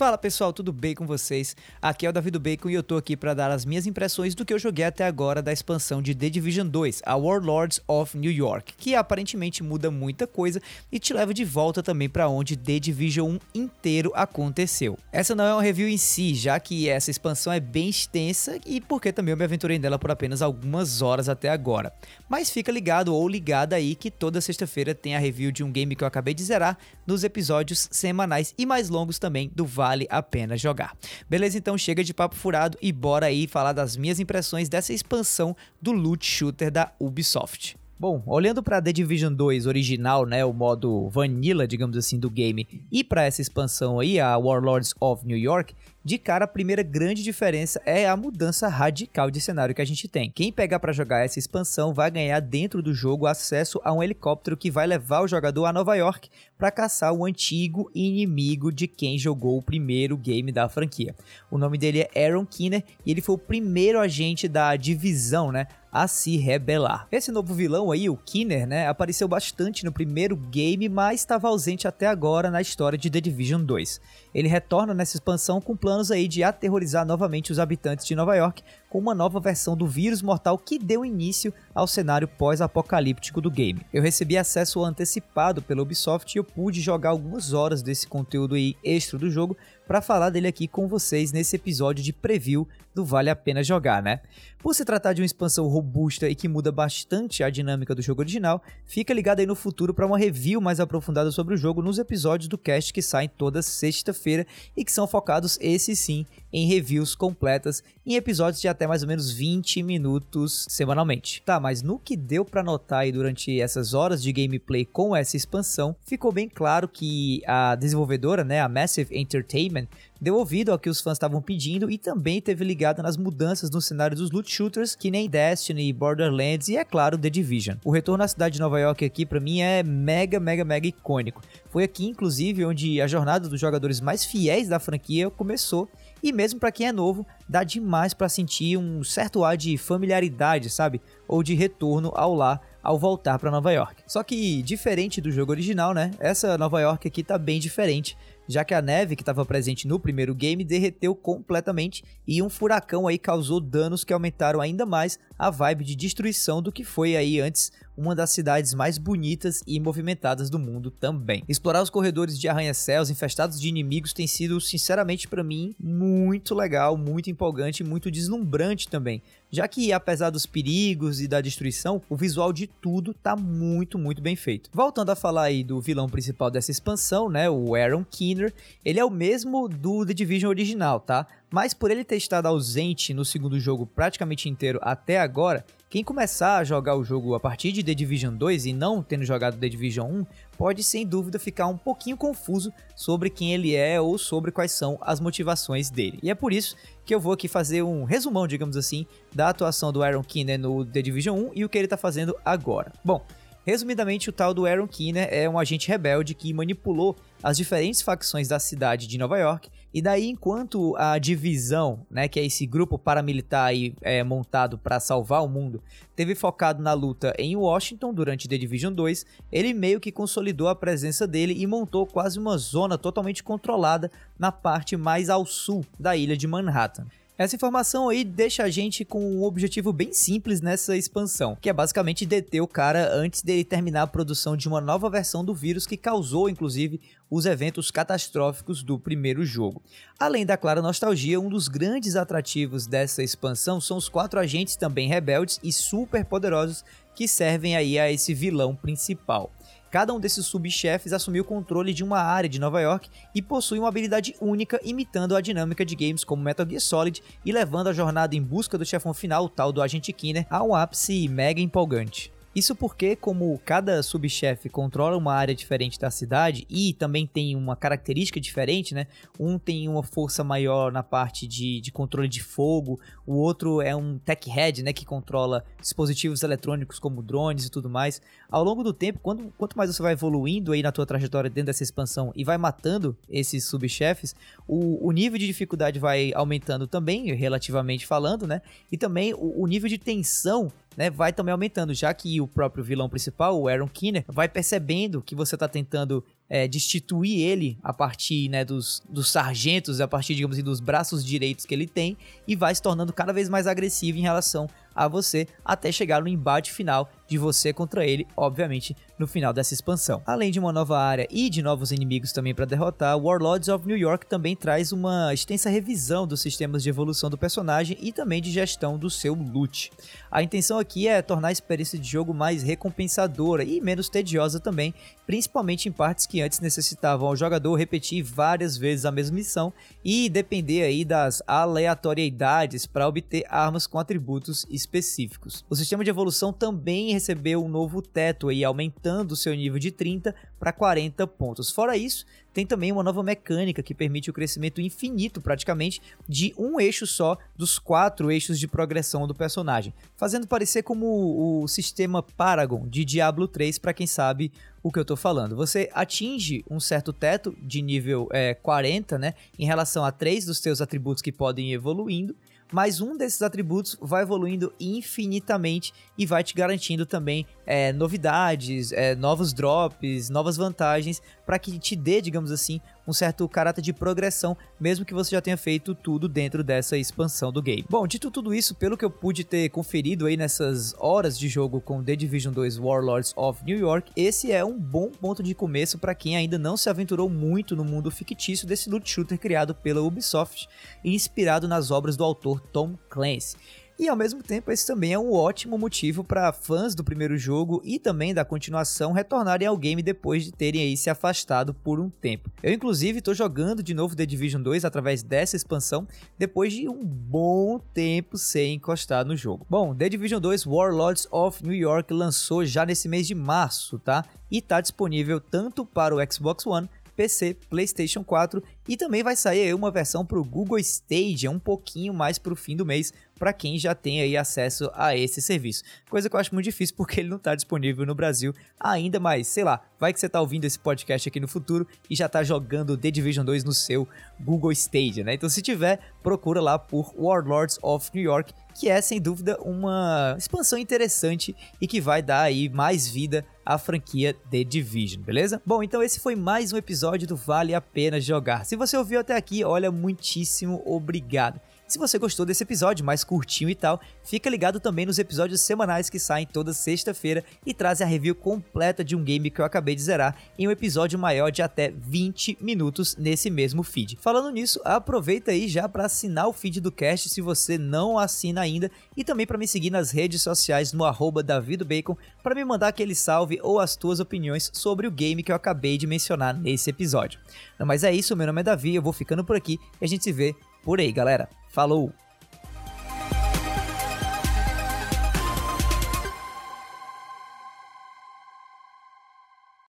Fala pessoal, tudo bem com vocês? Aqui é o Davi do Bacon e eu tô aqui para dar as minhas impressões do que eu joguei até agora da expansão de The Division 2, a Warlords of New York, que aparentemente muda muita coisa e te leva de volta também para onde The Division 1 inteiro aconteceu. Essa não é uma review em si, já que essa expansão é bem extensa e porque também eu me aventurei nela por apenas algumas horas até agora. Mas fica ligado ou ligada aí que toda sexta-feira tem a review de um game que eu acabei de zerar nos episódios semanais e mais longos também do Vale a Pena Jogar. Beleza? Então chega de papo furado e bora aí falar das minhas impressões dessa expansão do loot shooter da Ubisoft. Bom, olhando para The Division 2 original, né, o modo vanilla, digamos assim, do game, e para essa expansão aí, a Warlords of New York, de cara, a primeira grande diferença é a mudança radical de cenário que a gente tem. Quem pegar para jogar essa expansão vai ganhar dentro do jogo acesso a um helicóptero que vai levar o jogador a Nova York para caçar o antigo inimigo de quem jogou o primeiro game da franquia. O nome dele é Aaron Kinner e ele foi o primeiro agente da divisão, né, a se rebelar. Esse novo vilão aí, o Kinner, né, apareceu bastante no primeiro game, mas estava ausente até agora na história de The Division 2. Ele retorna nessa expansão com planos aí de aterrorizar novamente os habitantes de Nova York com uma nova versão do vírus mortal que deu início ao cenário pós-apocalíptico do game. Eu recebi acesso antecipado pela Ubisoft e eu pude jogar algumas horas desse conteúdo aí extra do jogo para falar dele aqui com vocês nesse episódio de preview do Vale a Pena Jogar, né? Por se tratar de uma expansão robusta e que muda bastante a dinâmica do jogo original, fica ligado aí no futuro para uma review mais aprofundada sobre o jogo nos episódios do cast que saem toda sexta-feira e que são focados, esses sim, em reviews completas em episódios de até mais ou menos 20 minutos semanalmente. Tá, mas no que deu para notar aí durante essas horas de gameplay com essa expansão, ficou bem claro que a desenvolvedora, né, a Massive Entertainment, deu ouvido ao que os fãs estavam pedindo e também teve ligado nas mudanças no cenário dos loot shooters, que nem Destiny, Borderlands e, é claro, The Division. O retorno à cidade de Nova York aqui, para mim, é mega, mega, mega icônico. Foi aqui, inclusive, onde a jornada dos jogadores mais fiéis da franquia começou e mesmo para quem é novo, dá demais para sentir um certo ar de familiaridade, sabe? Ou de retorno ao lar ao voltar para Nova York. Só que diferente do jogo original, né? Essa Nova York aqui tá bem diferente já que a neve que estava presente no primeiro game derreteu completamente e um furacão aí causou danos que aumentaram ainda mais a vibe de destruição do que foi aí antes uma das cidades mais bonitas e movimentadas do mundo também. Explorar os corredores de arranha-céus infestados de inimigos tem sido, sinceramente para mim, muito legal, muito empolgante e muito deslumbrante também, já que apesar dos perigos e da destruição, o visual de tudo tá muito, muito bem feito. Voltando a falar aí do vilão principal dessa expansão, né, o Aaron Keener, ele é o mesmo do The Division original, tá? Mas por ele ter estado ausente no segundo jogo praticamente inteiro até agora, quem começar a jogar o jogo a partir de The Division 2 e não tendo jogado The Division 1, pode sem dúvida ficar um pouquinho confuso sobre quem ele é ou sobre quais são as motivações dele. E é por isso que eu vou aqui fazer um resumão, digamos assim, da atuação do Aaron Keener no The Division 1 e o que ele está fazendo agora. Bom, Resumidamente, o tal do Aaron Keener é um agente rebelde que manipulou as diferentes facções da cidade de Nova York e daí, enquanto a divisão, né, que é esse grupo paramilitar aí, é, montado para salvar o mundo, teve focado na luta em Washington durante The Division 2, ele meio que consolidou a presença dele e montou quase uma zona totalmente controlada na parte mais ao sul da ilha de Manhattan. Essa informação aí deixa a gente com um objetivo bem simples nessa expansão, que é basicamente deter o cara antes dele terminar a produção de uma nova versão do vírus que causou, inclusive, os eventos catastróficos do primeiro jogo. Além da clara nostalgia, um dos grandes atrativos dessa expansão são os quatro agentes também rebeldes e super poderosos que servem aí a esse vilão principal. Cada um desses subchefes assumiu o controle de uma área de Nova York e possui uma habilidade única imitando a dinâmica de games como Metal Gear Solid e levando a jornada em busca do chefão final, o tal do Agente Kinner, a um ápice mega empolgante. Isso porque, como cada subchefe controla uma área diferente da cidade e também tem uma característica diferente, né? Um tem uma força maior na parte de, de controle de fogo, o outro é um tech head, né? Que controla dispositivos eletrônicos como drones e tudo mais. Ao longo do tempo, quando, quanto mais você vai evoluindo aí na tua trajetória dentro dessa expansão e vai matando esses subchefes, o, o nível de dificuldade vai aumentando também, relativamente falando, né? E também o, o nível de tensão né, vai também aumentando, já que o próprio vilão principal, o Aaron Kinner, vai percebendo que você está tentando é, destituir ele a partir né, dos, dos sargentos, a partir, digamos assim, dos braços direitos que ele tem, e vai se tornando cada vez mais agressivo em relação a você até chegar no embate final de você contra ele, obviamente, no final dessa expansão. Além de uma nova área e de novos inimigos também para derrotar, Warlords of New York também traz uma extensa revisão dos sistemas de evolução do personagem e também de gestão do seu loot. A intenção aqui é tornar a experiência de jogo mais recompensadora e menos tediosa também, principalmente em partes que antes necessitavam ao jogador repetir várias vezes a mesma missão e depender aí das aleatoriedades para obter armas com atributos específicos. O sistema de evolução também recebeu um novo teto aí, aumentando seu nível de 30 para 40 pontos. Fora isso, tem também uma nova mecânica que permite o crescimento infinito, praticamente, de um eixo só dos quatro eixos de progressão do personagem, fazendo parecer como o sistema Paragon de Diablo 3, para quem sabe o que eu estou falando. Você atinge um certo teto de nível é, 40, né, em relação a três dos seus atributos que podem ir evoluindo, mas um desses atributos vai evoluindo infinitamente e vai te garantindo também é, novidades, é, novos drops, novas vantagens para que te dê, digamos assim, um certo caráter de progressão, mesmo que você já tenha feito tudo dentro dessa expansão do game. Bom, dito tudo isso, pelo que eu pude ter conferido aí nessas horas de jogo com The Division 2 Warlords of New York, esse é um bom ponto de começo para quem ainda não se aventurou muito no mundo fictício desse loot shooter criado pela Ubisoft e inspirado nas obras do autor Tom Clancy. E ao mesmo tempo, esse também é um ótimo motivo para fãs do primeiro jogo e também da continuação retornarem ao game depois de terem aí se afastado por um tempo. Eu inclusive estou jogando de novo The Division 2 através dessa expansão depois de um bom tempo sem encostar no jogo. Bom, The Division 2 Warlords of New York lançou já nesse mês de março, tá? E está disponível tanto para o Xbox One PC, PlayStation 4 e também vai sair uma versão para o Google Stadia um pouquinho mais para o fim do mês para quem já tem aí acesso a esse serviço. Coisa que eu acho muito difícil porque ele não está disponível no Brasil ainda, mas sei lá, vai que você está ouvindo esse podcast aqui no futuro e já está jogando The Division 2 no seu Google Stadia, né? Então se tiver, procura lá por Warlords of New York, que é sem dúvida uma expansão interessante e que vai dar aí mais vida à franquia The Division, beleza? Bom, então esse foi mais um episódio do Vale a Pena Jogar. Se você ouviu até aqui, olha, muitíssimo obrigado. Se você gostou desse episódio mais curtinho e tal, fica ligado também nos episódios semanais que saem toda sexta-feira e trazem a review completa de um game que eu acabei de zerar em um episódio maior de até 20 minutos nesse mesmo feed. Falando nisso, aproveita aí já para assinar o feed do cast se você não assina ainda e também para me seguir nas redes sociais no arroba davidobacon para me mandar aquele salve ou as tuas opiniões sobre o game que eu acabei de mencionar nesse episódio. Não, mas é isso, meu nome é Davi, eu vou ficando por aqui e a gente se vê por aí, galera. Falou!